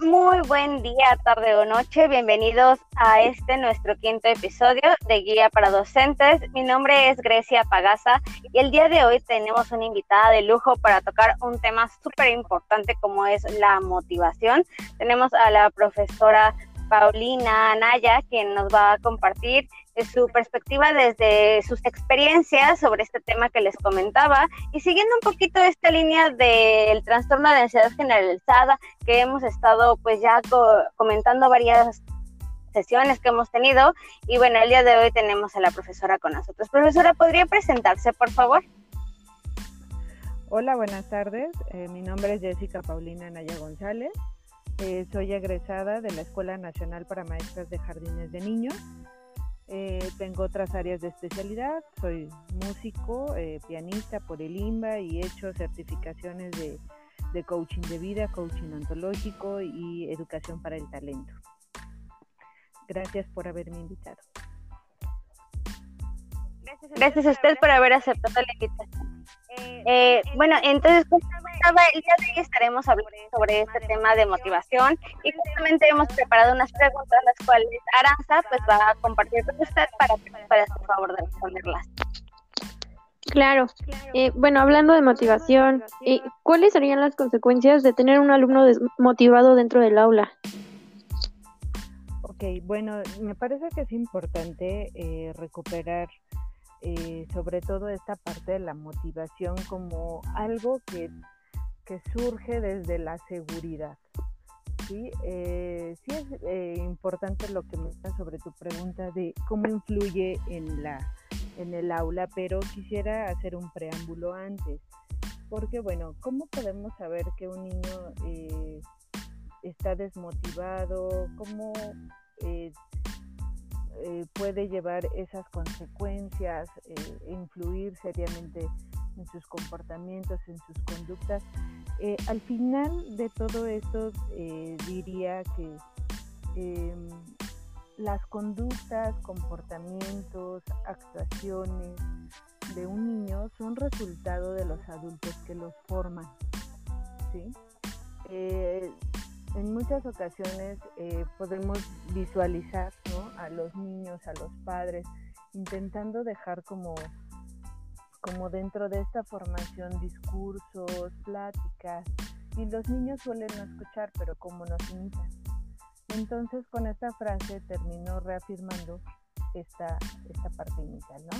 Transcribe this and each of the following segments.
Muy buen día, tarde o noche. Bienvenidos a este nuestro quinto episodio de Guía para Docentes. Mi nombre es Grecia Pagasa y el día de hoy tenemos una invitada de lujo para tocar un tema súper importante como es la motivación. Tenemos a la profesora Paulina Anaya, quien nos va a compartir su perspectiva desde sus experiencias sobre este tema que les comentaba y siguiendo un poquito esta línea del trastorno de ansiedad generalizada que hemos estado pues ya comentando varias sesiones que hemos tenido y bueno, el día de hoy tenemos a la profesora con nosotros. Profesora, ¿podría presentarse, por favor? Hola, buenas tardes. Eh, mi nombre es Jessica Paulina Anaya González. Eh, soy egresada de la Escuela Nacional para Maestras de Jardines de Niños. Eh, tengo otras áreas de especialidad. Soy músico, eh, pianista por el IMBA y he hecho certificaciones de, de coaching de vida, coaching ontológico y educación para el talento. Gracias por haberme invitado. Gracias a usted por haber aceptado la invitación. Eh, bueno, entonces el día de hoy estaremos hablando sobre este tema de motivación y justamente hemos preparado unas preguntas las cuales Aranza pues va a compartir con usted para que para por favor de responderlas. Claro. Eh, bueno, hablando de motivación, eh, ¿cuáles serían las consecuencias de tener un alumno desmotivado dentro del aula? Ok, bueno, me parece que es importante recuperar eh, sobre todo esta parte de la motivación como algo que, surge desde la seguridad. Sí, eh, sí es eh, importante lo que me está sobre tu pregunta de cómo influye en, la, en el aula, pero quisiera hacer un preámbulo antes. Porque bueno, ¿cómo podemos saber que un niño está desmotivado? ¿Cómo eh, puede llevar esas consecuencias, eh, influir seriamente en sus comportamientos, en sus conductas. Eh, al final de todo esto diría que em, las conductas, comportamientos, actuaciones de un niño son resultado de los adultos que los forman. ¿sí? En muchas ocasiones eh, podemos visualizar a los niños, a los padres, intentando dejar como, como dentro de esta formación discursos, pláticas, y los niños suelen no escuchar, pero como nos imitan. Entonces con esta frase terminó reafirmando esta, esta parte inicial, ¿no?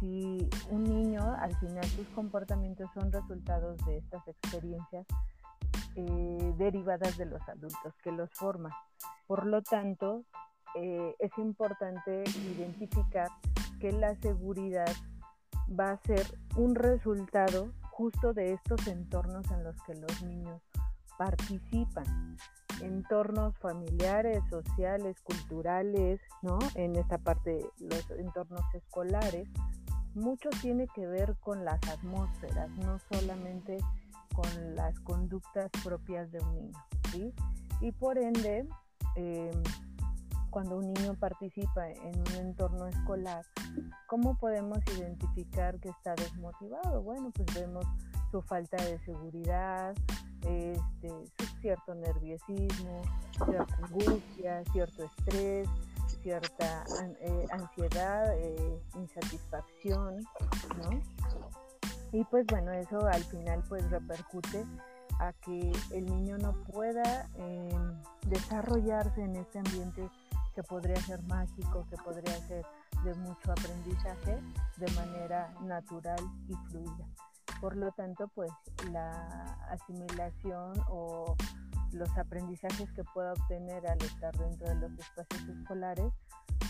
Si un niño al final sus comportamientos son resultados de estas experiencias, eh, derivadas de los adultos que los forman. Por lo tanto, eh, es importante identificar que la seguridad va a ser un resultado justo de estos entornos en los que los niños participan. Entornos familiares, sociales, culturales, ¿no? En esta parte, los entornos escolares. Mucho tiene que ver con las atmósferas, no solamente con las conductas propias de un niño. ¿sí? Y por ende, em, cuando un niño participa en un entorno escolar, ¿cómo podemos identificar que está desmotivado? Bueno, pues vemos su falta de seguridad, este, su cierto nerviosismo, cierta angustia, cierto estrés, cierta eh, ansiedad, eh, insatisfacción, ¿no? Y pues bueno, eso al final pues repercute a que el niño no pueda em, desarrollarse en este ambiente que podría ser mágico, que podría ser de mucho aprendizaje de manera natural y fluida. Por lo tanto, pues la asimilación o los aprendizajes que pueda obtener al estar dentro de los espacios escolares,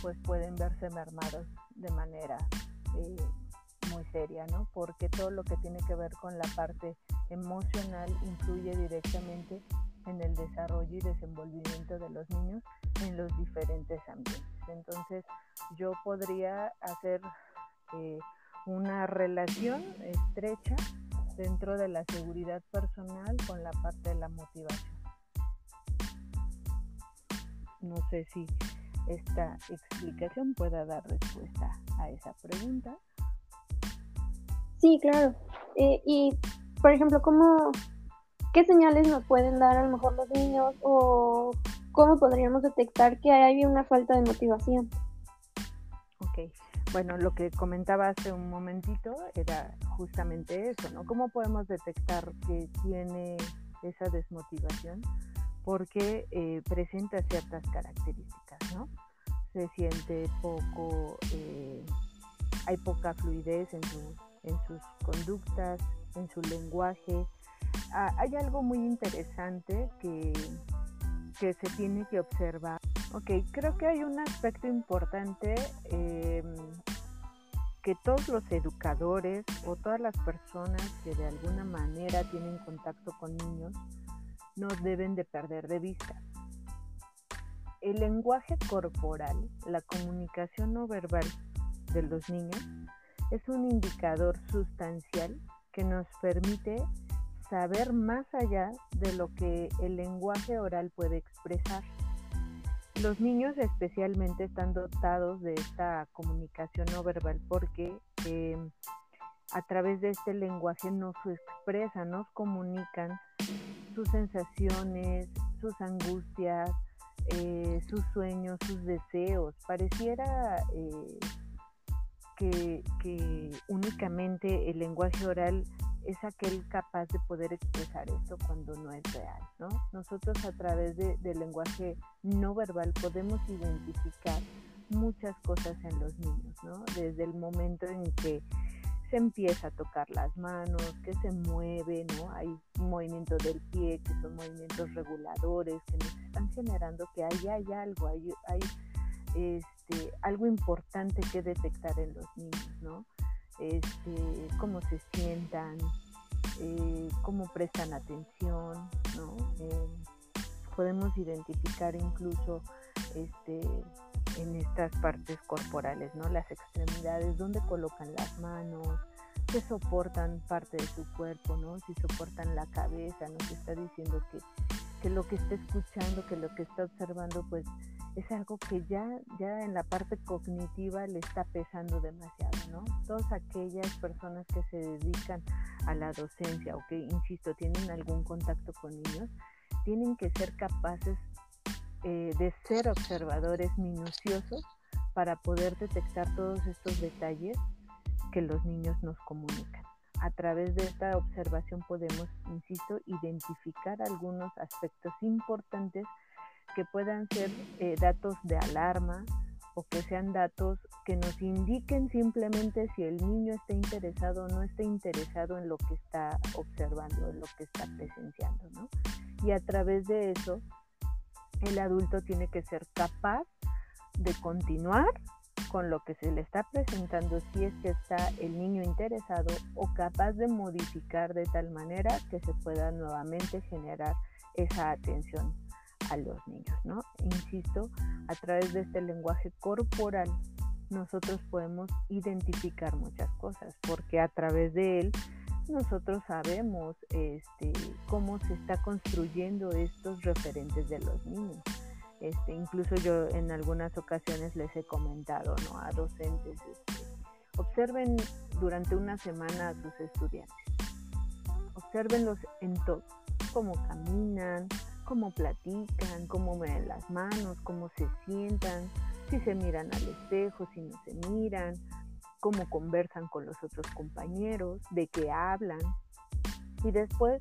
pues pueden verse mermados de manera eh, muy seria, ¿no? Porque todo lo que tiene que ver con la parte emocional influye directamente en el desarrollo y desenvolvimiento de los niños en los diferentes ambientes. Entonces, yo podría hacer eh, una relación estrecha dentro de la seguridad personal con la parte de la motivación. No sé si esta explicación pueda dar respuesta a esa pregunta. Sí, claro. Eh, y, por ejemplo, ¿cómo, ¿qué señales nos pueden dar a lo mejor los niños o cómo podríamos detectar que hay una falta de motivación? Ok, bueno, lo que comentaba hace un momentito era justamente eso, ¿no? ¿Cómo podemos detectar que tiene esa desmotivación? Porque eh, presenta ciertas características, ¿no? Se siente poco, eh, hay poca fluidez en, en sus conductas, en su lenguaje. Ah, hay algo muy interesante que, que se tiene que observar. Ok, creo que hay un aspecto importante eh, que todos los educadores o todas las personas que de alguna manera tienen contacto con niños no deben de perder de vista. El lenguaje corporal, la comunicación no verbal de los niños es un indicador sustancial que nos permite saber más allá de lo que el lenguaje oral puede expresar. Los niños especialmente están dotados de esta comunicación no verbal porque em, a través de este lenguaje nos expresan, nos comunican sus sensaciones, sus angustias, eh, sus sueños, sus deseos. Pareciera eh, que, únicamente el lenguaje oral es aquel capaz de poder expresar esto cuando no es real, ¿no? Nosotros a través de, del lenguaje no verbal podemos identificar muchas cosas en los niños, ¿no? Desde el momento en que se empieza a tocar las manos, que se mueve, ¿no? Hay movimiento del pie, que son movimientos reguladores, que nos están generando que ahí hay algo, hay, hay este, algo importante que detectar en los niños, ¿no? este, cómo se sientan, eh, cómo prestan atención, ¿no? Eh, podemos identificar incluso este, en estas partes corporales, ¿no? Las extremidades, dónde colocan las manos, qué soportan parte de su cuerpo, ¿no? Si soportan la cabeza, nos está diciendo que, que lo que está escuchando, que lo que está observando, pues es algo que ya, ya en la parte cognitiva le está pesando demasiado, ¿no? Todas aquellas personas que se dedican a la docencia o que, insisto, tienen algún contacto con niños, tienen que ser capaces eh, de ser observadores minuciosos para poder detectar todos estos detalles que los niños nos comunican. A través de esta observación podemos, insisto, identificar algunos aspectos importantes que puedan ser eh, datos de alarma o que sean datos que nos indiquen simplemente si el niño está interesado o no está interesado en lo que está observando, en lo que está presenciando, ¿no? Y a través de eso, el adulto tiene que ser capaz de continuar con lo que se le está presentando si es que está el niño interesado o capaz de modificar de tal manera que se pueda nuevamente generar esa atención a los niños, ¿no? Insisto, a través de este lenguaje corporal nosotros podemos identificar muchas cosas, porque a través de él nosotros sabemos este, cómo se está construyendo estos referentes de los niños. Este, incluso yo en algunas ocasiones les he comentado a docentes, este, observen durante una semana a sus estudiantes, observenlos en todo, cómo caminan, cómo platican, cómo ven las manos, cómo se sientan, si se miran al espejo, si no se miran, cómo conversan con los otros compañeros, de qué hablan. Y después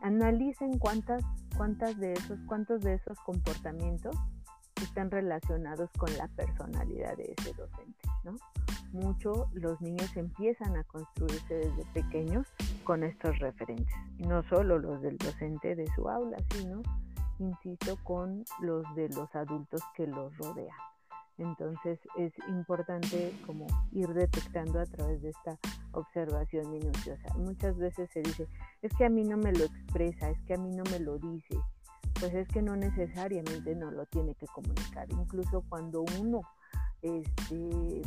analicen cuántas, cuántas de esos, cuántos de esos comportamientos están relacionados con la personalidad de ese docente, ¿no? Mucho los niños empiezan a construirse desde pequeños con estos referentes, no solo los del docente de su aula, sino, insisto, con los de los adultos que los rodean. Entonces es importante como ir detectando a través de esta observación minuciosa. Muchas veces se dice, es que a mí no me lo expresa, es que a mí no me lo dice. Pues es que no necesariamente no lo tiene que comunicar. Incluso cuando uno este,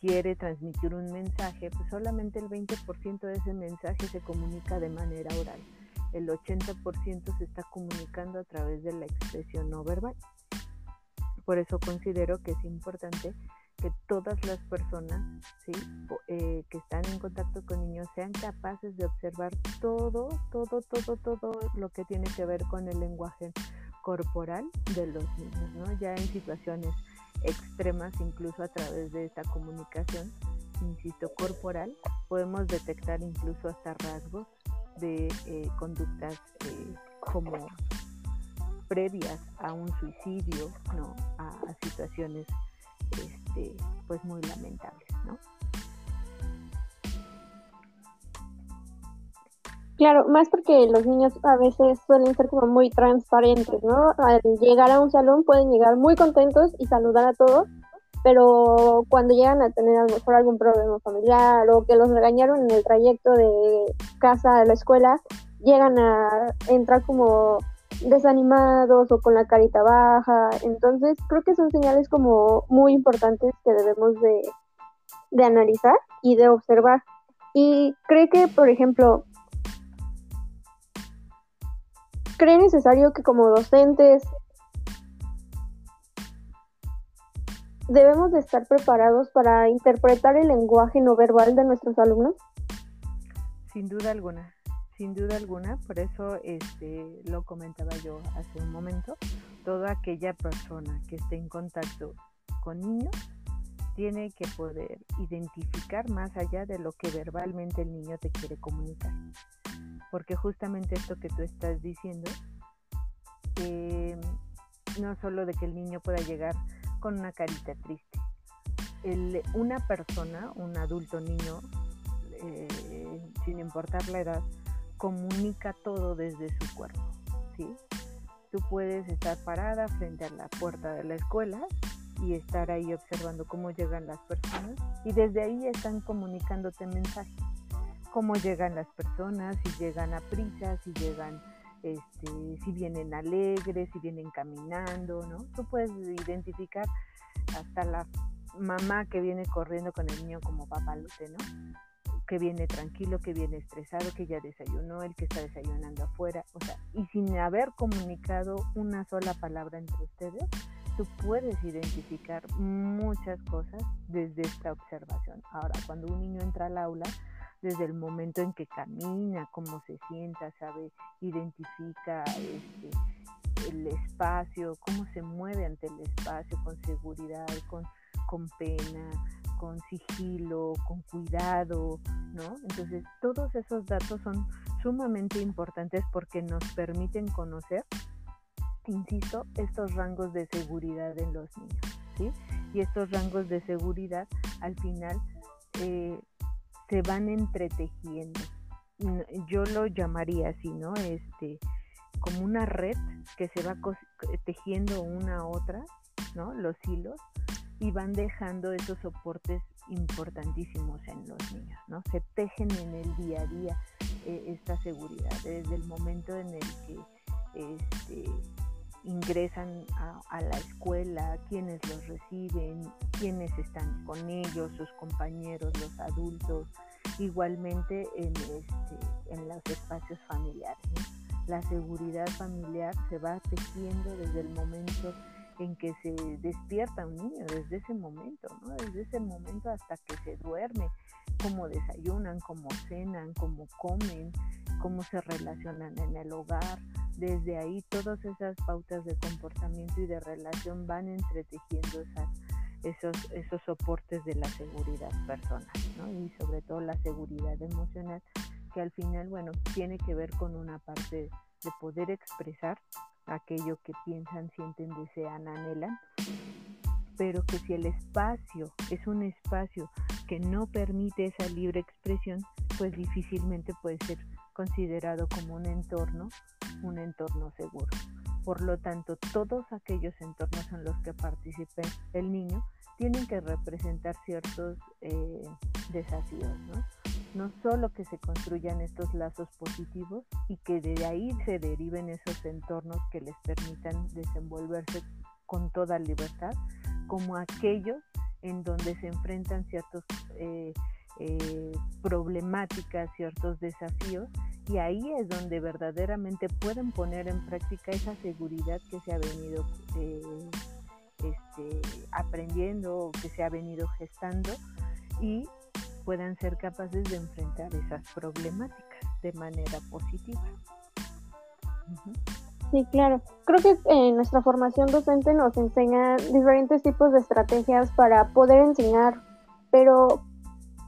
quiere transmitir un mensaje, pues solamente el 20% de ese mensaje se comunica de manera oral. El 80% se está comunicando a través de la expresión no verbal. Por eso considero que es importante que todas las personas ¿sí? Eh, que están en contacto con niños sean capaces de observar todo, todo, todo, todo lo que tiene que ver con el lenguaje corporal de los niños, ¿no? Ya en situaciones extremas, incluso a través de esta comunicación, insisto, corporal, podemos detectar incluso hasta rasgos de eh, conductas eh, como previas a un suicidio, ¿no? A, situaciones este, pues muy lamentables, ¿no? Claro, más porque los niños a veces suelen ser como muy transparentes, ¿no? Al llegar a un salón pueden llegar muy contentos y saludar a todos, pero cuando llegan a tener a lo mejor algún problema familiar o que los regañaron en el trayecto de casa a la escuela, llegan a entrar como desanimados o con la carita baja. Entonces, creo que son señales como muy importantes que debemos de, analizar y de observar. Y cree que, por ejemplo, cree necesario que como docentes debemos de estar preparados para interpretar el lenguaje no verbal de nuestros alumnos? Sin duda alguna sin duda alguna, por eso este, lo comentaba yo hace un momento, toda aquella persona que esté en contacto con niños tiene que poder identificar más allá de lo que verbalmente el niño te quiere comunicar. Porque justamente esto que tú estás diciendo, em, no solo de que el niño pueda llegar con una carita triste, una persona, un adulto niño, eh, sin importar la edad, comunica todo desde su cuerpo, ¿sí? Tú puedes estar parada frente a la puerta de la escuela y estar ahí observando cómo llegan las personas y desde ahí están comunicándote mensajes. Cómo llegan las personas, si llegan a prisa, si llegan, este, si vienen alegres, si vienen caminando, ¿no? Tú puedes identificar hasta la mamá que viene corriendo con el niño como papalote, ¿no? que viene tranquilo, que viene estresado, que ya desayunó, el que está desayunando afuera, o sea, y sin haber comunicado una sola palabra entre ustedes, tú puedes identificar muchas cosas desde esta observación. Ahora, cuando un niño entra al aula, desde el momento en que camina, cómo se sienta, sabe, identifica este, el espacio, cómo se mueve ante el espacio con seguridad, con, con pena, con sigilo, con cuidado, ¿no? Entonces, todos esos datos son sumamente importantes porque nos permiten conocer, insisto, estos rangos de seguridad en los niños, ¿sí? Y estos rangos de seguridad al final eh, se van entretejiendo. Yo lo llamaría así, ¿no? Este, como una red que se va tejiendo una a otra, ¿no? Los hilos y van dejando esos soportes importantísimos en los niños, ¿no? Se tejen en el día a día eh, esta seguridad, desde el momento en el que este, ingresan a, la escuela, quienes los reciben, quienes están con ellos, sus compañeros, los adultos, igualmente en, este, en los espacios familiares. La seguridad familiar se va tejiendo desde el momento en que se despierta un niño desde ese momento, ¿no? Desde ese momento hasta que se duerme, cómo desayunan, cómo cenan, cómo comen, cómo se relacionan en el hogar. Desde ahí todas esas pautas de comportamiento y de relación van entretejiendo esas, esos, esos soportes de la seguridad personal, ¿no? Y sobre todo la seguridad emocional, que al final, bueno, tiene que ver con una parte de poder expresar aquello que piensan, sienten, desean, anhelan, pero que si el espacio es un espacio que no permite esa libre expresión, pues difícilmente puede ser considerado como un entorno, un entorno seguro. Por lo tanto, todos aquellos entornos en los que participe el niño tienen que representar ciertos eh, desafíos, ¿no? no solo que se construyan estos lazos positivos y que de ahí se deriven esos entornos que les permitan desenvolverse con toda libertad, como aquellos en donde se enfrentan ciertas eh, eh, problemáticas, ciertos desafíos, y ahí es donde verdaderamente pueden poner en práctica esa seguridad que se ha venido eh, este, aprendiendo o que se ha venido gestando y puedan ser capaces de enfrentar esas problemáticas de manera positiva. Sí, claro. Creo que en nuestra formación docente nos enseña diferentes tipos de estrategias para poder enseñar, pero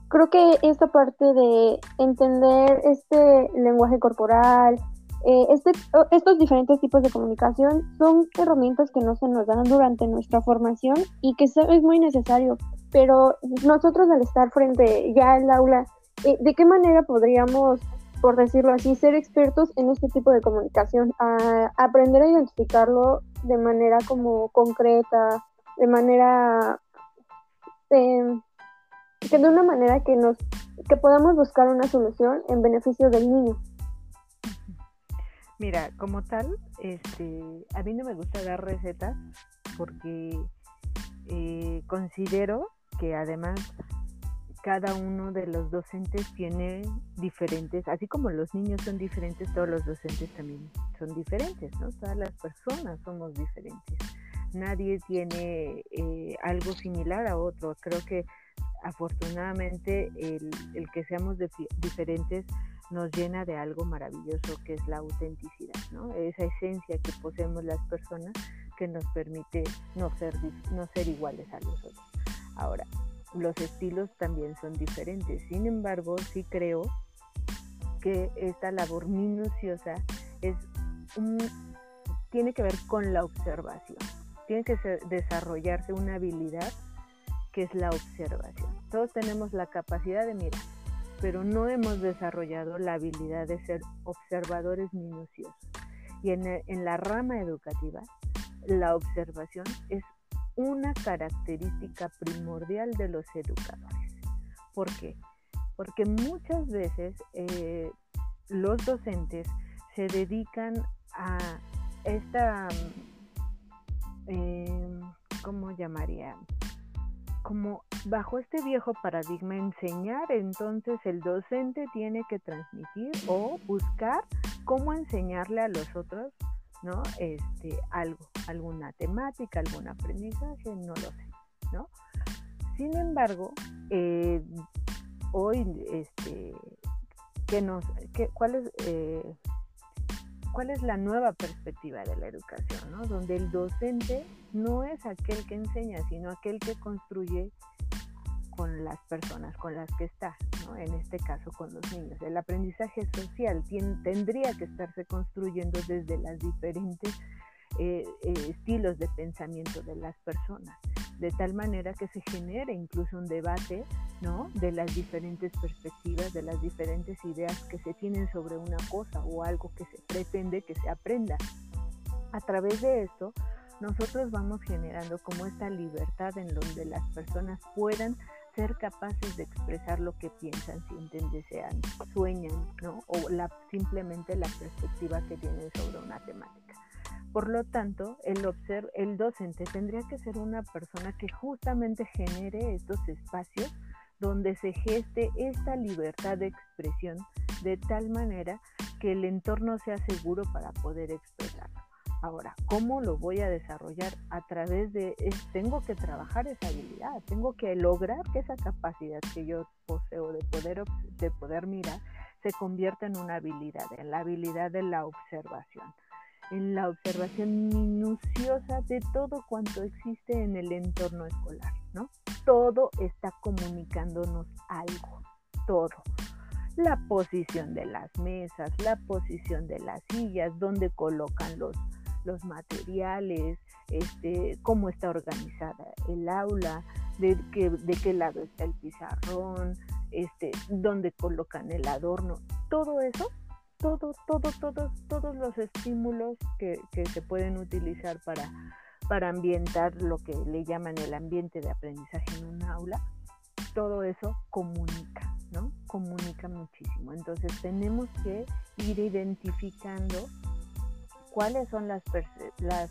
creo que esta parte de entender este lenguaje corporal, eh, este, estos diferentes tipos de comunicación son herramientas que no se nos dan durante nuestra formación y que es muy necesario. Pero nosotros al estar frente ya al aula, eh, ¿de qué manera podríamos, por decirlo así, ser expertos en este tipo de comunicación? A aprender a identificarlo de manera como concreta, de manera... Eh, que de una manera que nos que podamos buscar una solución en beneficio del niño. Mira, como tal, este, a mí no me gusta dar recetas porque eh, considero que además cada uno de los docentes tiene diferentes, así como los niños son diferentes, todos los docentes también son diferentes, ¿no? Todas las personas somos diferentes. Nadie tiene eh, algo similar a otro. Creo que afortunadamente el, que seamos diferentes nos llena de algo maravilloso que es la autenticidad. Esa esencia que poseemos las personas que nos permite no ser, ser iguales a los otros. Ahora, los estilos también son diferentes, sin embargo, sí creo que esta labor minuciosa es tiene que ver con la observación, tiene que desarrollarse una habilidad que es la observación. Todos tenemos la capacidad de mirar, pero no hemos desarrollado la habilidad de ser observadores minuciosos. Y en, la rama educativa, la observación es una característica primordial de los educadores. ¿Por qué? Porque muchas veces eh, los docentes se dedican a esta, eh, ¿cómo llamaría? Como bajo este viejo paradigma enseñar, entonces el docente tiene que transmitir o buscar cómo enseñarle a los otros, ¿no? Este, algo, alguna temática, algún aprendizaje, no lo sé, ¿no? Sin embargo, eh, hoy, este, ¿qué nos, qué, ¿cuál es eh, cuál es la nueva perspectiva de la educación, ¿no? donde el docente no es aquel que enseña, sino aquel que construye con las personas con las que está, en este caso con los niños. El aprendizaje social tendría que estarse construyendo desde las diferentes eh, eh, estilos de pensamiento de las personas, de tal manera que se genere incluso un debate ¿no? de las diferentes perspectivas, de las diferentes ideas que se tienen sobre una cosa o algo que se pretende que se aprenda. A través de esto, nosotros vamos generando como esta libertad en donde las personas puedan ser capaces de expresar lo que piensan, sienten, desean, sueñan, ¿no? O simplemente la perspectiva que tienen sobre una temática. Por lo tanto, el, el docente tendría que ser una persona que justamente genere estos espacios donde se geste esta libertad de expresión de tal manera que el entorno sea seguro para poder expresarlo. Ahora, ¿cómo lo voy a desarrollar? A través de, tengo que trabajar esa habilidad, tengo que lograr que esa capacidad que yo poseo de poder, de poder mirar se convierta en una habilidad, en la habilidad de la observación en la observación minuciosa de todo cuanto existe en el entorno escolar, ¿no? Todo está comunicándonos algo, todo. La posición de las mesas, la posición de las sillas, dónde colocan los, los materiales, este, cómo está organizada el aula, de qué, de qué lado está el pizarrón, este, dónde colocan el adorno, todo eso todos, todos, todos, todos los estímulos que, se pueden utilizar para, para ambientar lo que le llaman el ambiente de aprendizaje en un aula, todo eso comunica, ¿no? Comunica muchísimo. Entonces tenemos que ir identificando cuáles son las, las,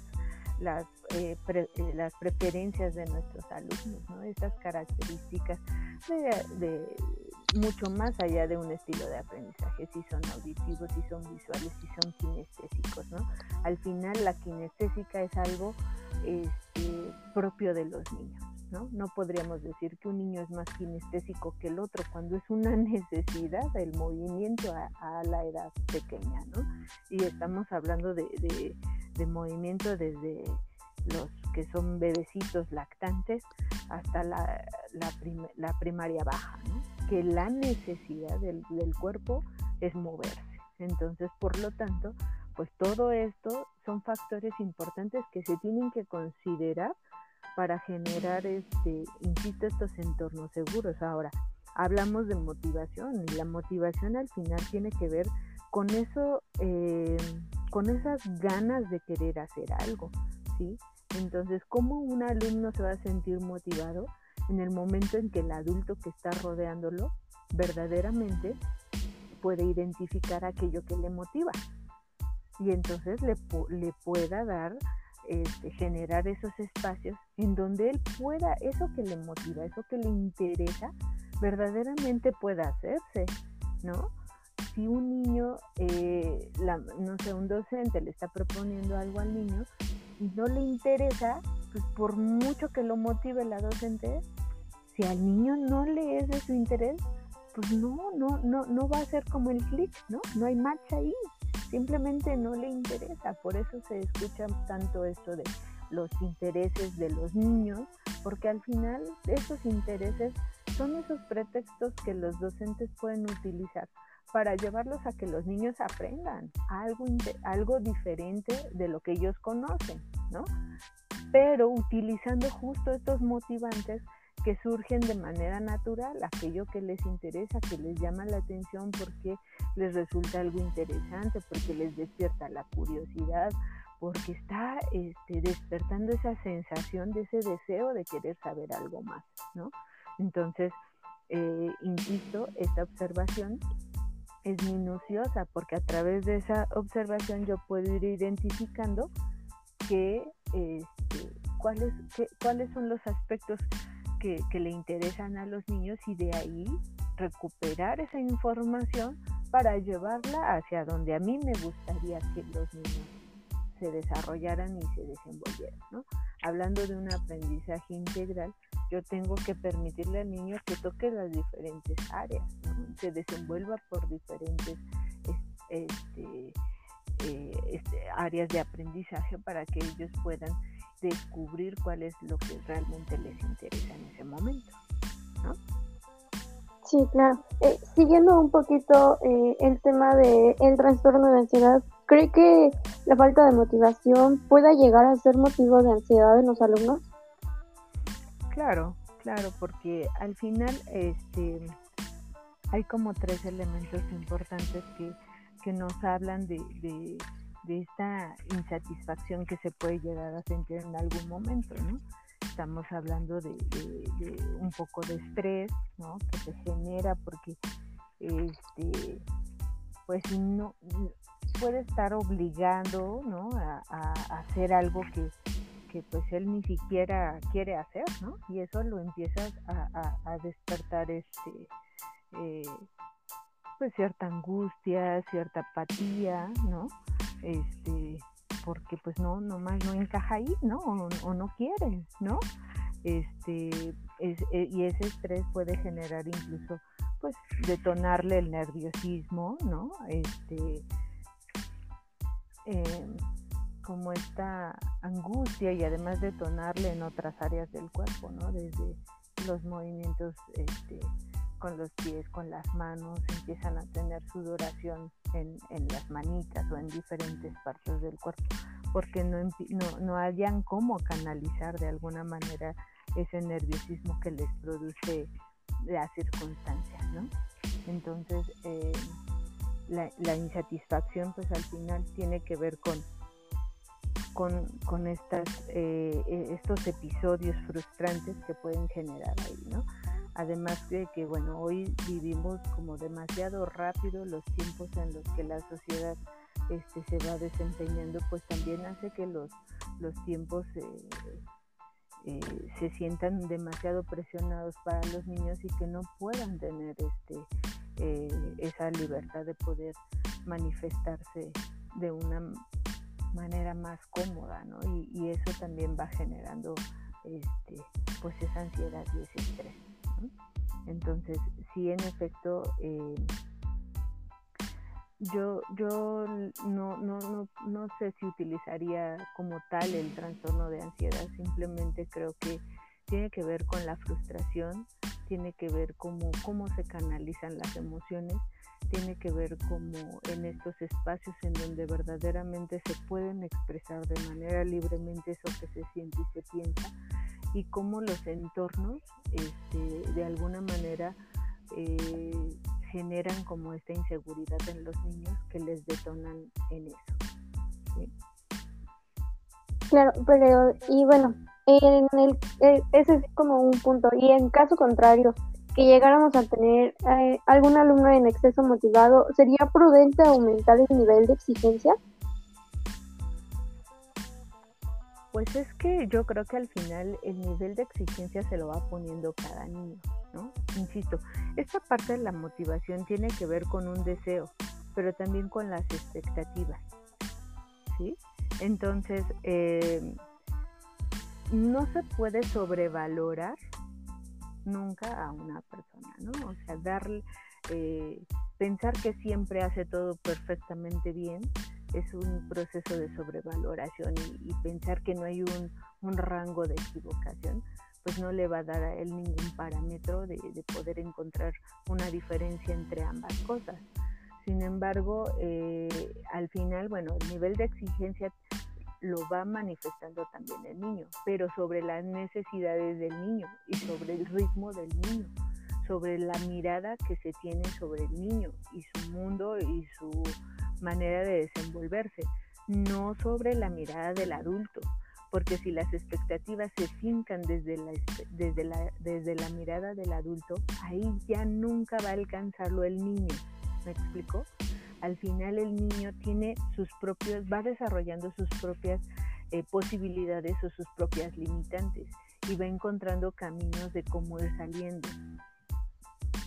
las, eh, eh, las preferencias de nuestros alumnos, ¿no? Estas características de mucho más allá de un estilo de aprendizaje, si son auditivos, si son visuales, si son kinestésicos, ¿no? Al final la kinestésica es algo este, propio de los niños. ¿No? no podríamos decir que un niño es más kinestésico que el otro cuando es una necesidad del movimiento a, la edad pequeña. ¿no? Y estamos hablando de, de movimiento desde los que son bebecitos lactantes hasta la, la, primaria baja, que la necesidad del, del, cuerpo es moverse. Entonces, por lo tanto, pues todo esto son factores importantes que se tienen que considerar para generar, este, insisto, estos entornos seguros. Ahora, hablamos de motivación y la motivación al final tiene que ver con eso, eh, con esas ganas de querer hacer algo, ¿sí? Entonces, ¿cómo un alumno se va a sentir motivado en el momento en que el adulto que está rodeándolo verdaderamente puede identificar aquello que le motiva? Y entonces le, le pueda dar, este, generar esos espacios en donde él pueda, eso que le motiva, eso que le interesa, verdaderamente pueda hacerse, ¿no? Si un niño, eh, no sé, un docente le está proponiendo algo al niño, y no le interesa, pues por mucho que lo motive la docente, si al niño no le es de su interés, pues no, no, no, no va a ser como el clic, ¿no? No hay marcha ahí, simplemente no le interesa, por eso se escucha tanto esto de los intereses de los niños, porque al final esos intereses son esos pretextos que los docentes pueden utilizar para llevarlos a que los niños aprendan algo, algo diferente de lo que ellos conocen, ¿no? Pero utilizando justo estos motivantes que surgen de manera natural, aquello que les interesa, que les llama la atención porque les resulta algo interesante, porque les despierta la curiosidad, porque está este, despertando esa sensación de ese deseo de querer saber algo más, ¿no? Entonces, eh, insisto, esta observación es minuciosa porque a través de esa observación yo puedo ir identificando que, este, cuáles, cuáles son los aspectos que, le interesan a los niños y de ahí recuperar esa información para llevarla hacia donde a mí me gustaría que los niños se desarrollaran y se desenvolvieran. ¿no? Hablando de un aprendizaje integral, yo tengo que permitirle al niño que toque las diferentes áreas, se desenvuelva por diferentes este, eh, este, áreas de aprendizaje para que ellos puedan descubrir cuál es lo que realmente les interesa en ese momento. ¿no? Sí, claro. Eh, siguiendo un poquito eh, el tema del el trastorno de ansiedad, ¿cree que la falta de motivación pueda llegar a ser motivo de ansiedad en los alumnos? Claro, claro, porque al final este, hay como tres elementos importantes que, nos hablan de, de, esta insatisfacción que se puede llegar a sentir en algún momento, ¿no? Estamos hablando de, un poco de estrés, ¿no? Que se genera porque, este, pues no, puede estar obligando, ¿no? a hacer algo que, que pues él ni siquiera quiere hacer, ¿no? Y eso lo empieza a, despertar este eh, pues cierta angustia, cierta apatía, ¿no? Este, porque pues no, nomás no encaja ahí, ¿no? O, no quiere, ¿no? Este, eh, y ese estrés puede generar incluso, pues, detonarle el nerviosismo, ¿no? Este, eh, como esta angustia y además detonarle en otras áreas del cuerpo, ¿no? Desde los movimientos este, con los pies, con las manos, empiezan a tener sudoración en, en las manitas o en diferentes partes del cuerpo, porque no, no, no hayan cómo canalizar de alguna manera ese nerviosismo que les produce la circunstancia, ¿no? Entonces, eh, la, la insatisfacción, pues al final tiene que ver con con, estas, eh, e, estos episodios frustrantes que pueden generar ahí, ¿no? Además de que, bueno, hoy vivimos como demasiado rápido los tiempos en los que la sociedad este, se va desempeñando, pues también hace que los, los tiempos eh, eh, se sientan demasiado presionados para los niños y que no puedan tener este, esa libertad de poder manifestarse de una manera más cómoda, ¿no? Y, eso también va generando este, pues esa ansiedad y ese estrés. Entonces, sí, en efecto, eh, yo, yo no, no, no, no sé si utilizaría como tal el trastorno de ansiedad, simplemente creo que tiene que ver con la frustración, tiene que ver cómo, cómo se canalizan las emociones tiene que ver como en estos espacios en donde verdaderamente se pueden expresar de manera libremente eso que se siente y se piensa y cómo los entornos este, de alguna manera eh, generan como esta inseguridad en los niños que les detonan en eso. Claro, pero y bueno, en el, eh, ese es como un punto. Y en caso contrario, que llegáramos a tener eh, algún alumno en exceso motivado, ¿sería prudente aumentar el nivel de exigencia? Pues es que yo creo que al final el nivel de exigencia se lo va poniendo cada niño, ¿no? Insisto, esta parte de la motivación tiene que ver con un deseo, pero también con las expectativas, ¿sí? Entonces, eh, no se puede sobrevalorar nunca a una persona, ¿no? O sea, darle, eh, pensar que siempre hace todo perfectamente bien es un proceso de sobrevaloración y, pensar que no hay un, rango de equivocación, pues no le va a dar a él ningún parámetro de, poder encontrar una diferencia entre ambas cosas. Sin embargo, eh, al final, bueno, el nivel de exigencia lo va manifestando también el niño, pero sobre las necesidades del niño y sobre el ritmo del niño, sobre la mirada que se tiene sobre el niño y su mundo y su manera de desenvolverse, no sobre la mirada del adulto, porque si las expectativas se fincan desde la, desde desde la mirada del adulto, ahí ya nunca va a alcanzarlo el niño. ¿Me explico? al final el niño tiene sus propios, va desarrollando sus propias eh, posibilidades o sus propias limitantes y va encontrando caminos de cómo ir saliendo.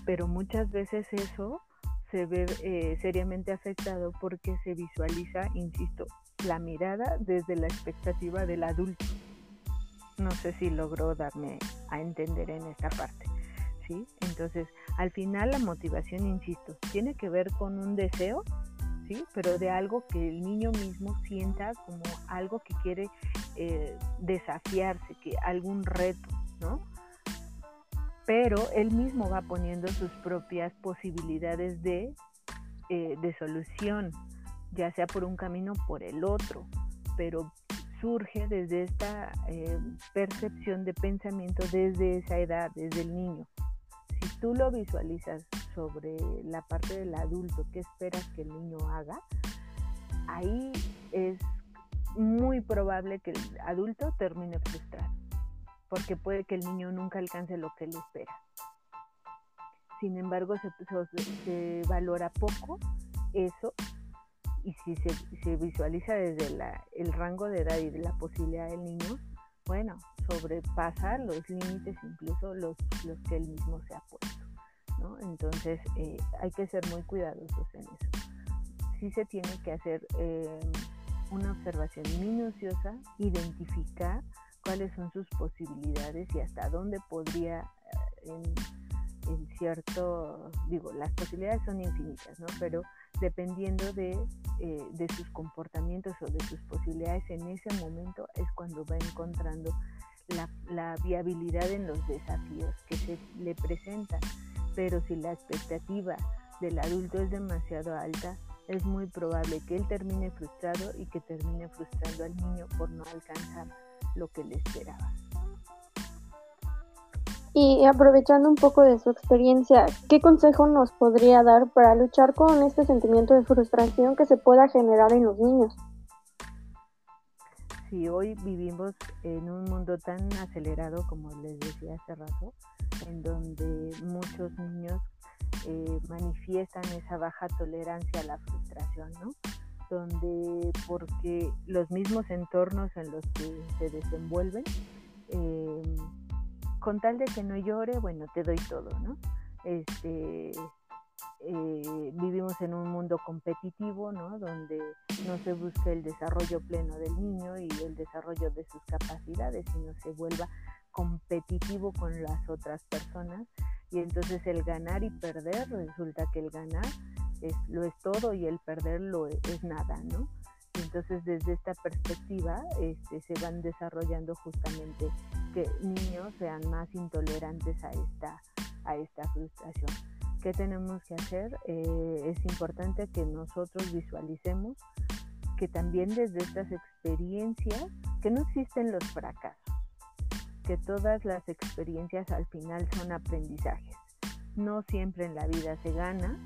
Pero muchas veces eso se ve eh, seriamente afectado porque se visualiza, insisto, la mirada desde la expectativa del adulto. No sé si logró darme a entender en esta parte. Entonces, al final la motivación, insisto, tiene que ver con un deseo, ¿sí? Pero de algo que el niño mismo sienta como algo que quiere eh, desafiarse, que algún reto, ¿no? Pero él mismo va poniendo sus propias posibilidades de, eh, de solución, ya sea por un camino o por el otro, pero surge desde esta eh, percepción de pensamiento desde esa edad, desde el niño. Si tú lo visualizas sobre la parte del adulto, qué esperas que el niño haga, ahí es muy probable que el adulto termine frustrado, porque puede que el niño nunca alcance lo que él espera. Sin embargo, se, valora poco eso y si se, visualiza desde el rango de edad y de la posibilidad del niño, bueno, sobrepasa los límites, incluso los, los que él mismo se ha puesto. ¿no? Entonces eh, hay que ser muy cuidadosos en eso. Sí se tiene que hacer eh, una observación minuciosa, identificar cuáles son sus posibilidades y hasta dónde podría eh, en, en, cierto, digo, las posibilidades son infinitas, ¿no? Pero dependiendo de, de, sus comportamientos o de sus posibilidades en ese momento es cuando va encontrando la, viabilidad en los desafíos que se le presentan. Pero si la expectativa del adulto es demasiado alta, es muy probable que él termine frustrado y que termine frustrando al niño por no alcanzar lo que le esperaba. Y aprovechando un poco de su experiencia, ¿qué consejo nos podría dar para luchar con este sentimiento de frustración que se pueda generar en los niños? si hoy vivimos en un mundo tan acelerado como les decía hace rato, en donde muchos niños eh, manifiestan esa baja tolerancia a la frustración, ¿no? Donde porque los mismos entornos en los que se desenvuelven, eh, con tal de que no llore, bueno, te doy todo, ¿no? Este, eh, vivimos en un mundo competitivo, ¿no? Donde no se busca el desarrollo pleno del niño y el desarrollo de sus capacidades, sino se vuelva competitivo con las otras personas y entonces el ganar y perder resulta que el ganar es, lo es todo y el perder lo es, es nada, ¿no? Entonces, desde esta perspectiva, este, se van desarrollando justamente que niños sean más intolerantes a esta, a esta frustración. ¿Qué tenemos que hacer? Eh, es importante que nosotros visualicemos que también desde estas experiencias, que no existen los fracasos, que todas las experiencias al final son aprendizajes. No siempre en la vida se gana,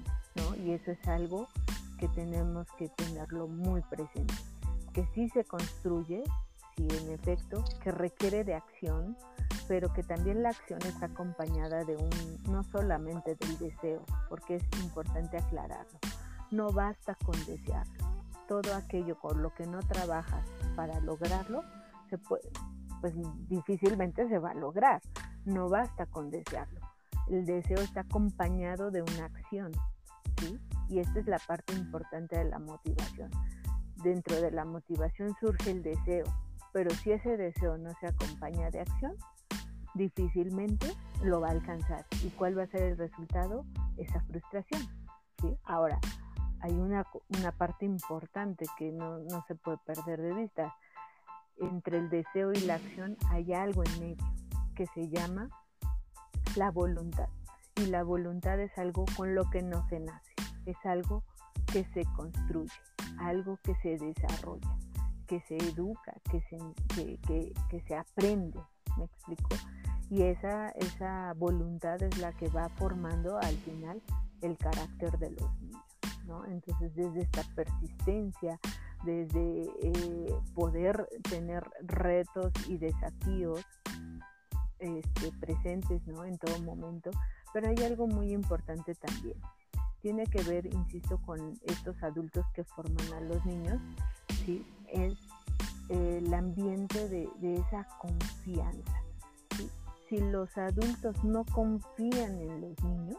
Y eso es algo que tenemos que tenerlo muy presente, que sí se construye, sí en efecto, que requiere de acción, pero que también la acción está acompañada de un, no solamente del deseo, porque es importante aclararlo, no basta con desearlo, todo aquello con lo que no trabajas para lograrlo, pues difícilmente se va a lograr, no basta con desearlo, el deseo está acompañado de una acción, Y esta es la parte importante de la motivación. Dentro de la motivación surge el deseo, pero si ese deseo no se acompaña de acción, difícilmente lo va a alcanzar. ¿Y cuál va a ser el resultado? Esa frustración. ¿sí? Ahora, hay una, una parte importante que no, no se puede perder de vista. Entre el deseo y la acción hay algo en medio que se llama la voluntad. Y la voluntad es algo con lo que no se nace es algo que se construye, algo que se desarrolla, que se educa, que se, que, se aprende, ¿me explico? Y esa, esa voluntad es la que va formando al final el carácter de los niños, ¿no? Entonces desde esta persistencia, desde eh, poder tener retos y desafíos este, presentes ¿no? en todo momento, pero hay algo muy importante también, tiene que ver, insisto, con estos adultos que forman a los niños, ¿sí? es el ambiente de, esa confianza. Si los adultos no confían en los niños,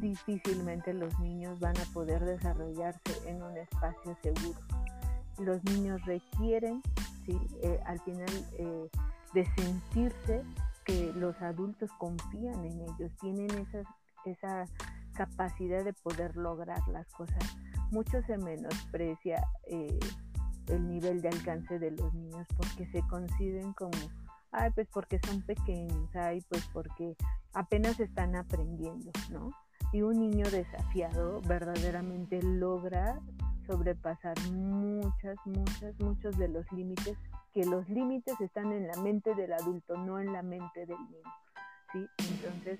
difícilmente los niños van a poder desarrollarse en un espacio seguro. Los niños requieren, ¿sí? Eh, al final, eh, de sentirse que los adultos confían en ellos, tienen esas, esa capacidad de poder lograr las cosas. Mucho se menosprecia eh, el nivel de alcance de los niños porque se consiguen como, ay, pues porque son pequeños, ay, pues porque apenas están aprendiendo, ¿no? Y un niño desafiado verdaderamente logra sobrepasar muchas, muchas, muchos de los límites, que los límites están en la mente del adulto, no en la mente del niño, ¿sí? Entonces,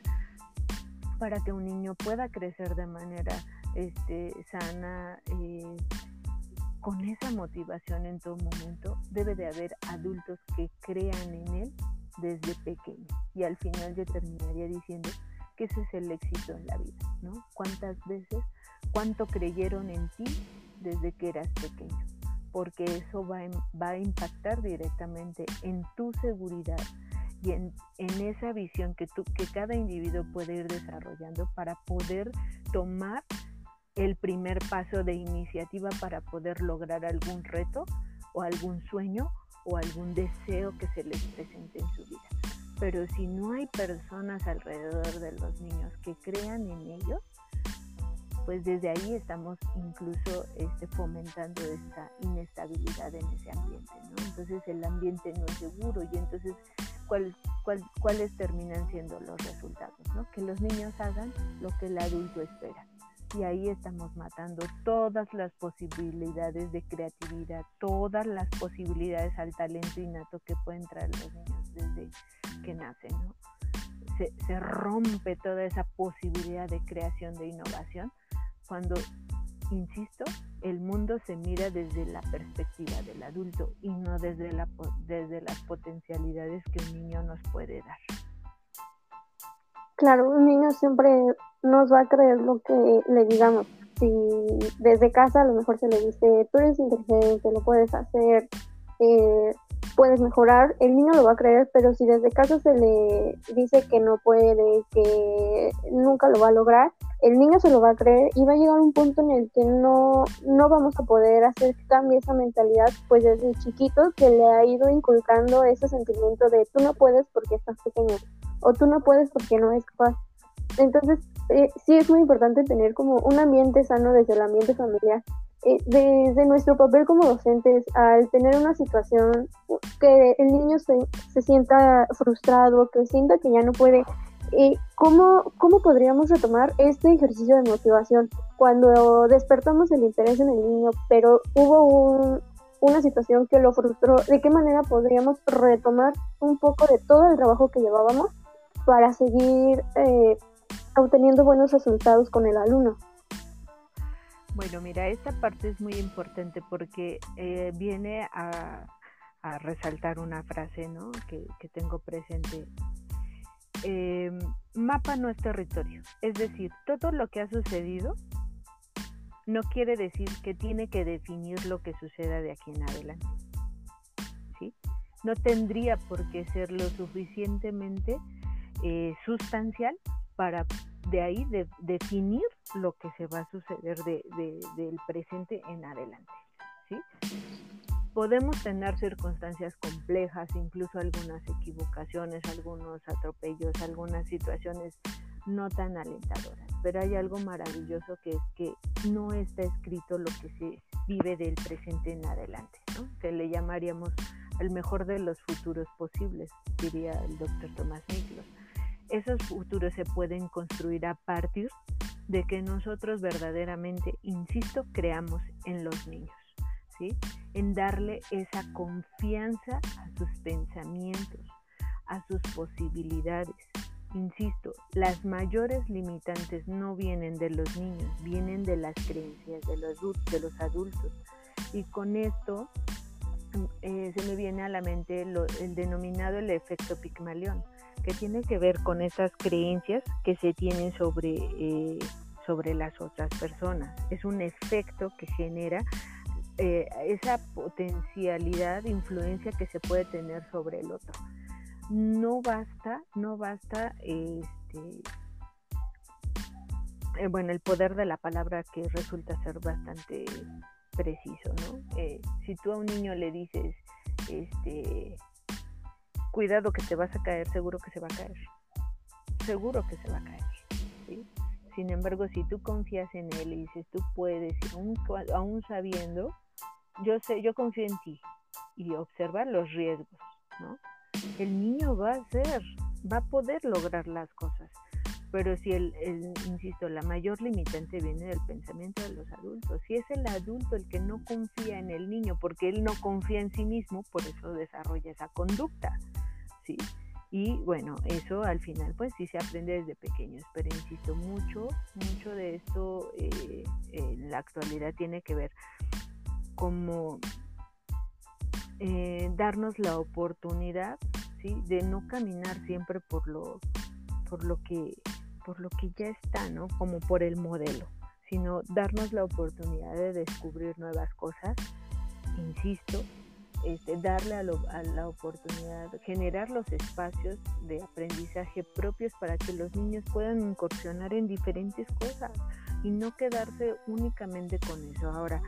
para que un niño pueda crecer de manera este, sana, eh, con esa motivación en todo momento, debe de haber adultos que crean en él desde pequeño. Y al final yo terminaría diciendo que ese es el éxito en la vida, ¿no? ¿Cuántas veces, cuánto creyeron en ti desde que eras pequeño? Porque eso va, va a impactar directamente en tu seguridad, y en, esa visión que, tú, que cada individuo puede ir desarrollando para poder tomar el primer paso de iniciativa para poder lograr algún reto o algún sueño o algún deseo que se les presente en su vida. Pero si no hay personas alrededor de los niños que crean en ellos, pues desde ahí estamos incluso este, fomentando esta inestabilidad en ese ambiente, ¿no? Entonces el ambiente no es seguro y entonces cuáles terminan siendo los resultados, ¿no? Que los niños hagan lo que el adulto espera. Y ahí estamos matando todas las posibilidades de creatividad, todas las posibilidades al talento innato que pueden traer los niños desde que nacen, ¿no? Se, se rompe toda esa posibilidad de creación, de innovación, cuando insisto, el mundo se mira desde la perspectiva del adulto y no desde, la, desde las potencialidades que un niño nos puede dar. Claro, un niño siempre nos va a creer lo que le digamos. Si desde casa a lo mejor se le dice, tú eres inteligente, lo puedes hacer, eh, puedes mejorar, el niño lo va a creer, pero si desde casa se le dice que no puede, que nunca lo va a lograr, el niño se lo va a creer y va a llegar un punto en el que no, no vamos a poder hacer que esa mentalidad, pues desde chiquito que le ha ido inculcando ese sentimiento de tú no puedes porque estás pequeño o tú no puedes porque no es capaz. Entonces, eh, sí es muy importante tener como un ambiente sano desde el ambiente familiar. Eh, desde nuestro papel como docentes, al tener una situación que el niño se, se sienta frustrado, que sienta que ya no puede, eh, ¿cómo, ¿cómo podríamos retomar este ejercicio de motivación? Cuando despertamos el interés en el niño, pero hubo una situación que lo frustró, ¿de qué manera podríamos retomar un poco de todo el trabajo que llevábamos para seguir eh, obteniendo buenos resultados con el alumno? Bueno, mira, esta parte es muy importante porque eh, viene a, resaltar una frase ¿no? que, tengo presente. Eh, mapa no es territorio, es decir, todo lo que ha sucedido no quiere decir que tiene que definir lo que suceda de aquí en adelante. ¿sí? No tendría por qué ser lo suficientemente eh, sustancial para de ahí de, definir lo que se va a suceder de, del presente en adelante. ¿sí? Podemos tener circunstancias complejas, incluso algunas equivocaciones, algunos atropellos, algunas situaciones no tan alentadoras, pero hay algo maravilloso que es que no está escrito lo que se vive del presente en adelante, que le llamaríamos el mejor de los futuros posibles, diría el doctor Tomás Miklos esos futuros se pueden construir a partir de que nosotros verdaderamente, insisto, creamos en los niños, ¿sí? En darle esa confianza a sus pensamientos, a sus posibilidades. Insisto, las mayores limitantes no vienen de los niños, vienen de las creencias de los, adultos. Y con esto eh, se me viene a la mente el denominado el efecto Pigmalión que tiene que ver con esas creencias que se tienen sobre, eh, sobre las otras personas. Es un efecto que genera eh, esa potencialidad influencia que se puede tener sobre el otro. No basta, no basta este, eh, bueno, el poder de la palabra que resulta ser bastante preciso, ¿no? si tú a un niño le dices, este, cuidado que te vas a caer, seguro que se va a caer. Seguro que se va a caer. Sin embargo, si tú confías en él y dices, tú puedes, aún, sabiendo, yo sé, yo confío en ti y observar los riesgos, ¿no? El niño va a ser, va a poder lograr las cosas. Pero si el, el, insisto, la mayor limitante viene del pensamiento de los adultos. Si es el adulto el que no confía en el niño porque él no confía en sí mismo, por eso desarrolla esa conducta. ¿sí? Y bueno, eso al final pues sí se aprende desde pequeños, pero insisto, mucho, mucho de esto eh, en la actualidad tiene que ver como eh, darnos la oportunidad ¿sí? de no caminar siempre por lo, por lo que por lo que ya está, ¿no? Como por el modelo, sino darnos la oportunidad de descubrir nuevas cosas, insisto, este, darle a, la oportunidad, generar los espacios de aprendizaje propios para que los niños puedan incursionar en diferentes cosas y no quedarse únicamente con eso. Ahora,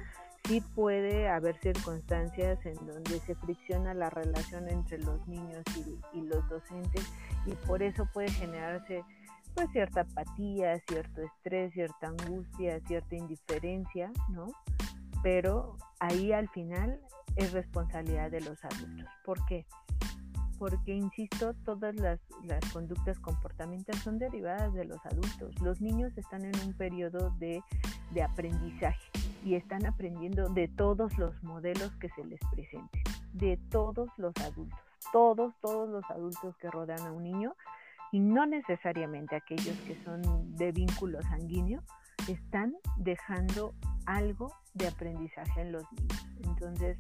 sí puede haber circunstancias en donde se fricciona la relación entre los niños y, los docentes y por eso puede generarse pues cierta apatía, cierto estrés, cierta angustia, cierta indiferencia, ¿no? Pero ahí al final es responsabilidad de los adultos. ¿Por qué? Porque, insisto, todas las, conductas comportamentales son derivadas de los adultos. Los niños están en un periodo de, de aprendizaje y están aprendiendo de todos los modelos que se les presenten, de todos los adultos, todos, todos los adultos que rodean a un niño y no necesariamente aquellos que son de vínculo sanguíneo, están dejando algo de aprendizaje en los niños. Entonces,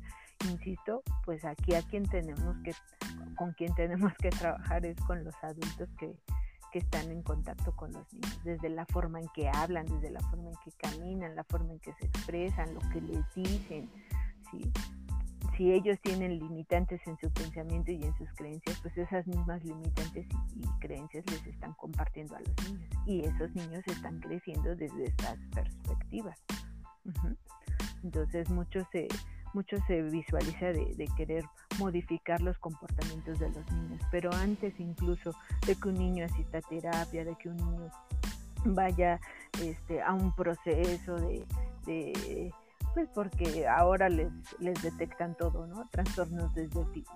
insisto, pues aquí a quien tenemos que, con quien tenemos que trabajar es con los adultos que, que están en contacto con los niños, desde la forma en que hablan, desde la forma en que caminan, la forma en que se expresan, lo que les dicen, ¿sí? Si ellos tienen limitantes en su pensamiento y en sus creencias, pues esas mismas limitantes y, creencias les están compartiendo a los niños. Y esos niños están creciendo desde estas perspectivas. Entonces mucho se, mucho se visualiza de, querer modificar los comportamientos de los niños, pero antes incluso de que un niño asista a terapia, de que un niño vaya este, a un proceso de pues porque ahora les, les detectan todo, ¿no? Trastornos de,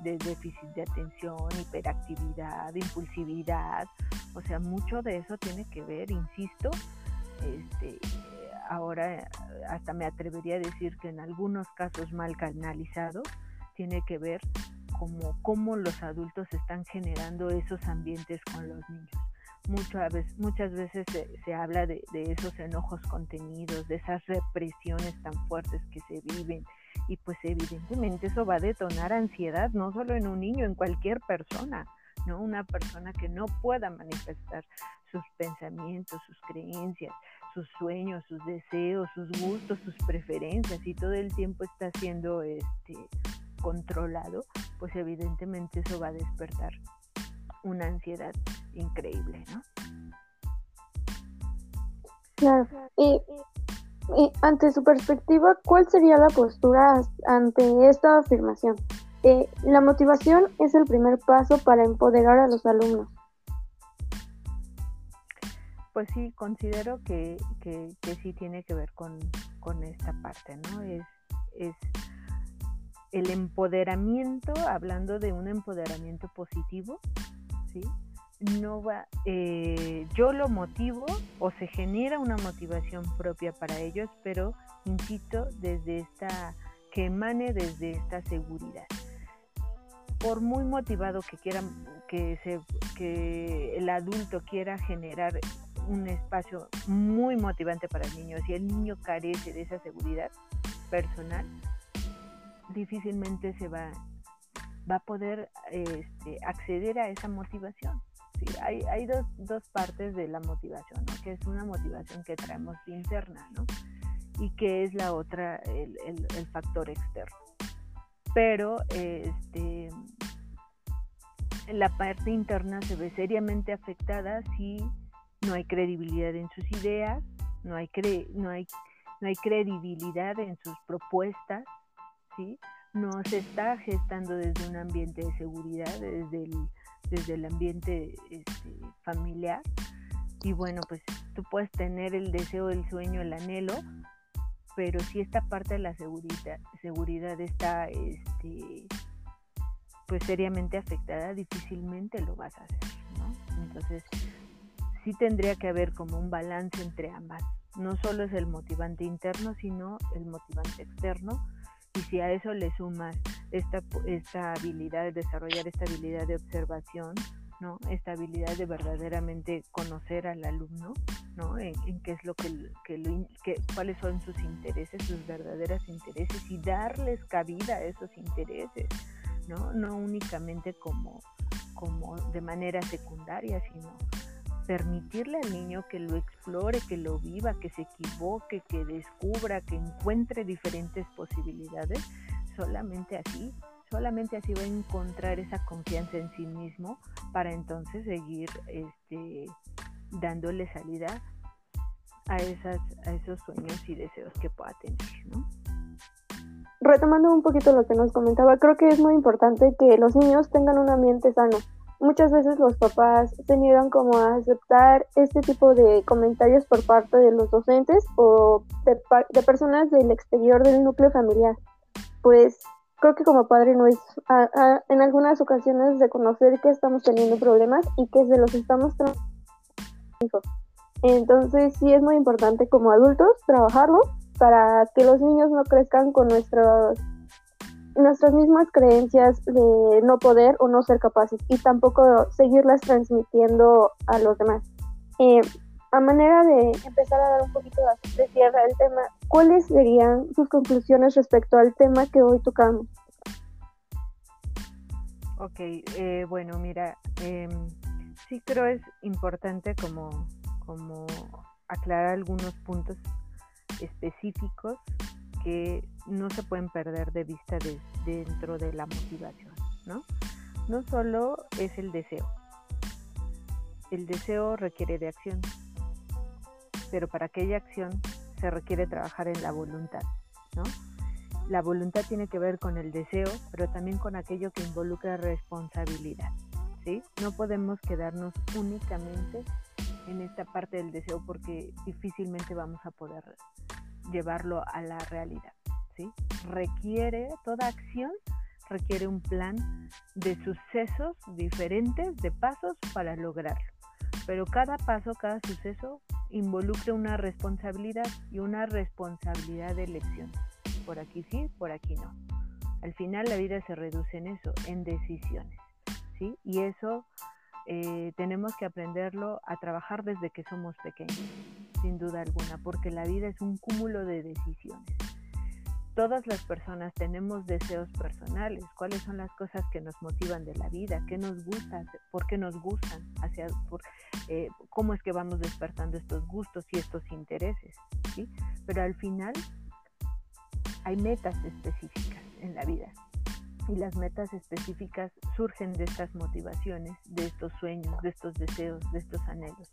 de, déficit de atención, hiperactividad, impulsividad, o sea, mucho de eso tiene que ver, insisto, este, ahora hasta me atrevería a decir que en algunos casos mal canalizados tiene que ver como cómo los adultos están generando esos ambientes con los niños muchas veces, muchas veces se, habla de, esos enojos contenidos, de esas represiones tan fuertes que se viven y pues evidentemente eso va a detonar ansiedad no solo en un niño, en cualquier persona, ¿no? Una persona que no pueda manifestar sus pensamientos, sus creencias, sus sueños, sus deseos, sus gustos, sus preferencias y todo el tiempo está siendo este controlado, pues evidentemente eso va a despertar una ansiedad increíble, ¿no? Claro. Y, ante su perspectiva, ¿cuál sería la postura ante esta afirmación? Eh, la motivación es el primer paso para empoderar a los alumnos. Pues sí, considero que, que, sí tiene que ver con, con esta parte, ¿no? Es, es el empoderamiento, hablando de un empoderamiento positivo, no va, eh, yo lo motivo o se genera una motivación propia para ellos, pero insisto, desde esta, que emane desde esta seguridad. Por muy motivado que quieran, que, se, que el adulto quiera generar un espacio muy motivante para el niño, si el niño carece de esa seguridad personal, difícilmente se va va a poder este, acceder a esa motivación. Sí, hay, dos, partes de la motivación, ¿no? que es una motivación que traemos interna ¿no? y que es la otra, el, factor externo. Pero este, la parte interna se ve seriamente afectada si no hay credibilidad en sus ideas, no hay, no hay, no hay credibilidad en sus propuestas, ¿sí? No se está gestando desde un ambiente de seguridad, desde el, desde el ambiente este, familiar. Y bueno, pues tú puedes tener el deseo, el sueño, el anhelo, pero si esta parte de la seguridad, seguridad está este, pues seriamente afectada, difícilmente lo vas a hacer, ¿no? Entonces, sí tendría que haber como un balance entre ambas. No solo es el motivante interno, sino el motivante externo y si a eso le sumas esta, esta habilidad de desarrollar esta habilidad de observación, ¿no? Esta habilidad de verdaderamente conocer al alumno, ¿no? En, qué es lo que, que, cuáles son sus intereses, sus verdaderos intereses y darles cabida a esos intereses, ¿no? No únicamente como, como de manera secundaria, sino permitirle al niño que lo explore, que lo viva, que se equivoque, que descubra, que encuentre diferentes posibilidades, solamente así, solamente así va a encontrar esa confianza en sí mismo para entonces seguir este, dándole salida a, esas, a esos sueños y deseos que pueda tener, ¿no? Retomando un poquito lo que nos comentaba, creo que es muy importante que los niños tengan un ambiente sano, muchas veces los papás se niegan como a aceptar este tipo de comentarios por parte de los docentes o de, personas del exterior del núcleo familiar. Pues creo que como padre no es en algunas ocasiones reconocer que estamos teniendo problemas y que se los estamos entonces sí es muy importante como adultos trabajarlo para que los niños no crezcan con nuestros nuestras mismas creencias de no poder o no ser capaces y tampoco seguirlas transmitiendo a los demás. Eh, a manera de empezar a dar un poquito de cierre al tema, ¿cuáles serían sus conclusiones respecto al tema que hoy tocamos? Ok, eh, bueno, mira, eh, sí creo es importante como, como aclarar algunos puntos específicos que no se pueden perder de vista dentro de la motivación, ¿no? No solo es el deseo. El deseo requiere de acción, pero para aquella acción se requiere trabajar en la voluntad, ¿no? La voluntad tiene que ver con el deseo, pero también con aquello que involucra responsabilidad, ¿sí? No podemos quedarnos únicamente en esta parte del deseo porque difícilmente vamos a poder llevarlo a la realidad. ¿sí? Requiere, toda acción requiere un plan de sucesos diferentes, de pasos para lograrlo. Pero cada paso, cada suceso involucra una responsabilidad y una responsabilidad de elección. Por aquí sí, por aquí no. Al final la vida se reduce en eso, en decisiones. ¿sí? Y eso eh, tenemos que aprenderlo a trabajar desde que somos pequeños, sin duda alguna, porque la vida es un cúmulo de decisiones. Todas las personas tenemos deseos personales, cuáles son las cosas que nos motivan de la vida, qué nos gusta, por qué nos gustan, eh, cómo es que vamos despertando estos gustos y estos intereses. Pero al final hay metas específicas en la vida. Y las metas específicas surgen de estas motivaciones, de estos sueños, de estos deseos, de estos anhelos,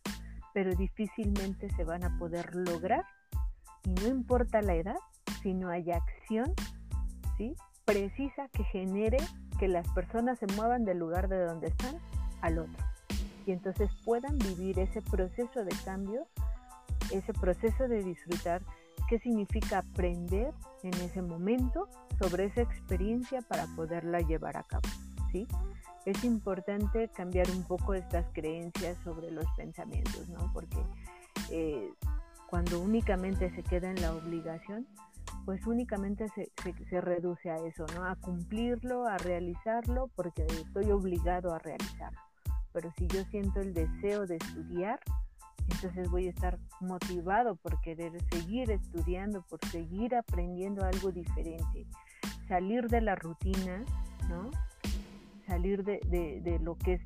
pero difícilmente se van a poder lograr y no importa la edad, si no hay acción ¿sí? precisa que genere que las personas se muevan del lugar de donde están al otro y entonces puedan vivir ese proceso de cambio, ese proceso de disfrutar qué significa aprender en ese momento sobre esa experiencia para poderla llevar a cabo. ¿sí? Es importante cambiar un poco estas creencias sobre los pensamientos, ¿no? porque eh, cuando únicamente se queda en la obligación, pues únicamente se, se, reduce a eso, ¿no? A cumplirlo, a realizarlo, porque estoy obligado a realizarlo. Pero si yo siento el deseo de estudiar, entonces voy a estar motivado por querer seguir estudiando, por seguir aprendiendo algo diferente, salir de la rutina, ¿no? Salir de, de, lo que es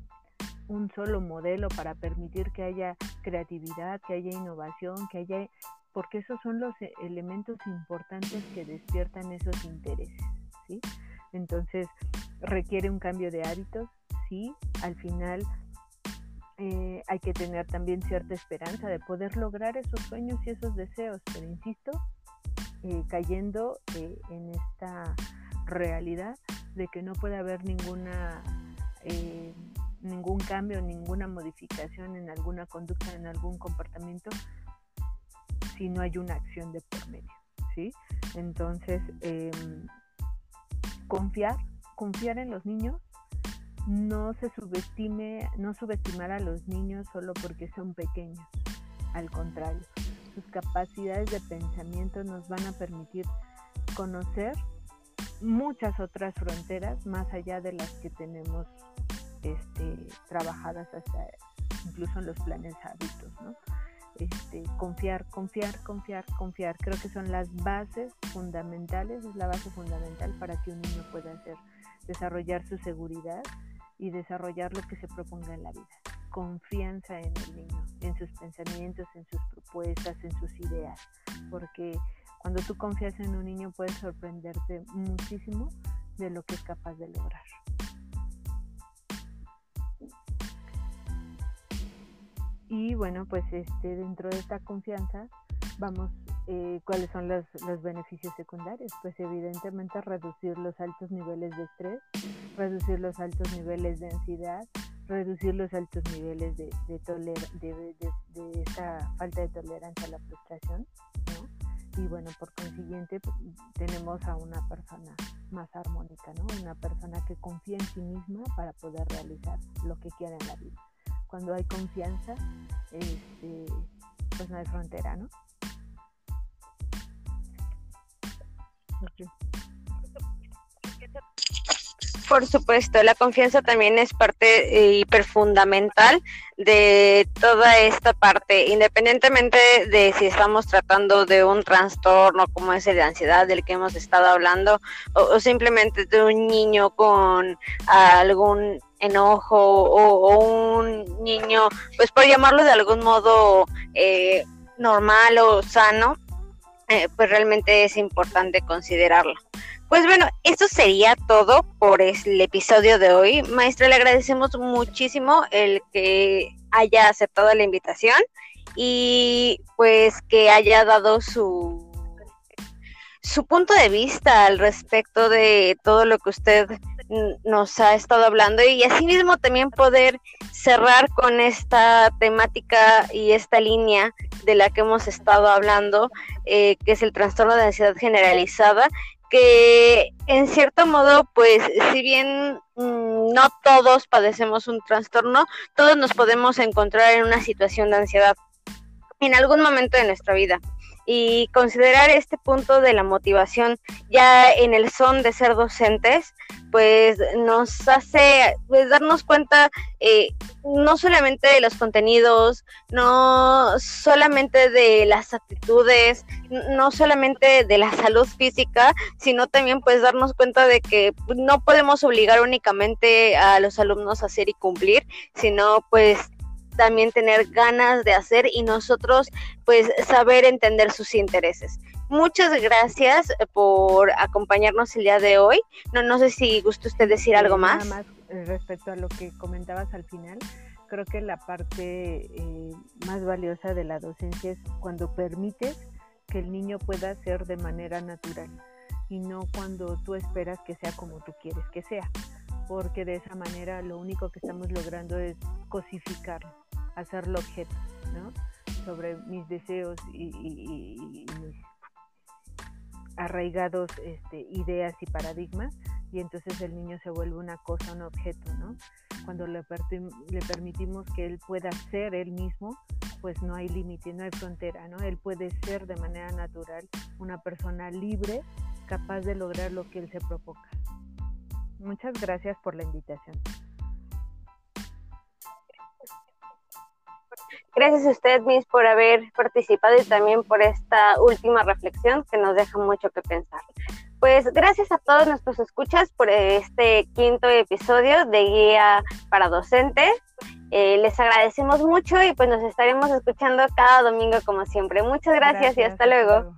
un solo modelo para permitir que haya creatividad, que haya innovación, que haya, porque esos son los e, elementos importantes que despiertan esos intereses, ¿sí? Entonces, requiere un cambio de hábitos, sí, al final eh, hay que tener también cierta esperanza de poder lograr esos sueños y esos deseos, pero insisto, eh, cayendo eh, en esta realidad de que no puede haber ninguna ningún cambio, ninguna modificación en alguna conducta, en algún comportamiento, si no hay una acción de por medio, ¿sí? Entonces, em, confiar, confiar en los niños, no se subestime, no subestimar a los niños solo porque son pequeños. Al contrario, sus capacidades de pensamiento nos van a permitir conocer muchas otras fronteras más allá de las que tenemos este, trabajadas hasta incluso en los planes hábitos, ¿no? Este, confiar, confiar, confiar, confiar. Creo que son las bases fundamentales, es la base fundamental para que un niño pueda hacer, desarrollar su seguridad y desarrollar lo que se proponga en la vida. Confianza en el niño, en sus pensamientos, en sus propuestas, en sus ideas, porque cuando tú confías en un niño puedes sorprenderte muchísimo de lo que es capaz de lograr. Y bueno, pues este, dentro de esta confianza vamos eh, cuáles son los, beneficios secundarios. Pues evidentemente reducir los altos niveles de estrés, reducir los altos niveles de ansiedad, reducir los altos niveles de, de, de, esta falta de tolerancia a la frustración. Y bueno, por consiguiente pues, tenemos a una persona más armónica, ¿no? una persona que confía en sí misma para poder realizar lo que quiera en la vida. Cuando hay confianza, este, pues no hay frontera, ¿no? Por supuesto, la confianza también es parte eh, hiper fundamental de toda esta parte, independientemente de si estamos tratando de un trastorno como ese de ansiedad del que hemos estado hablando, o, simplemente de un niño con algún enojo o, un niño, pues por llamarlo de algún modo eh, normal o sano, eh, pues realmente es importante considerarlo. Pues bueno, esto sería todo por el episodio de hoy. Maestra, le agradecemos muchísimo el que haya aceptado la invitación y pues que haya dado su su punto de vista al respecto de todo lo que usted nos ha estado hablando y asimismo también poder cerrar con esta temática y esta línea de la que hemos estado hablando, eh, que es el trastorno de ansiedad generalizada, que en cierto modo, pues si bien mm, no todos padecemos un trastorno, todos nos podemos encontrar en una situación de ansiedad en algún momento de nuestra vida y considerar este punto de la motivación ya en el son de ser docentes, pues nos hace pues, darnos cuenta eh, no solamente de los contenidos, no solamente de las actitudes, no solamente de la salud física, sino también pues darnos cuenta de que no podemos obligar únicamente a los alumnos a hacer y cumplir, sino pues también tener ganas de hacer y nosotros pues saber entender sus intereses. Muchas gracias por acompañarnos el día de hoy. No, no sé si gusta usted decir algo más. Nada más eh, respecto a lo que comentabas al final, creo que la parte eh, más valiosa de la docencia es cuando permites que el niño pueda ser de manera natural y no cuando tú esperas que sea como tú quieres que sea, porque de esa manera lo único que estamos logrando es cosificarlo hacerlo objeto, ¿no? Sobre mis deseos y, mis arraigados este, ideas y paradigmas y entonces el niño se vuelve una cosa, un objeto, ¿no? Cuando le, le permitimos que él pueda ser él mismo, pues no hay límite, no hay frontera, ¿no? Él puede ser de manera natural una persona libre, capaz de lograr lo que él se proponga. Muchas gracias por la invitación. Gracias a usted, Miss, por haber participado y también por esta última reflexión que nos deja mucho que pensar. Pues gracias a todos nuestros escuchas por este quinto episodio de Guía para Docentes. Eh, les agradecemos mucho y pues nos estaremos escuchando cada domingo como siempre. Muchas gracias, y hasta luego.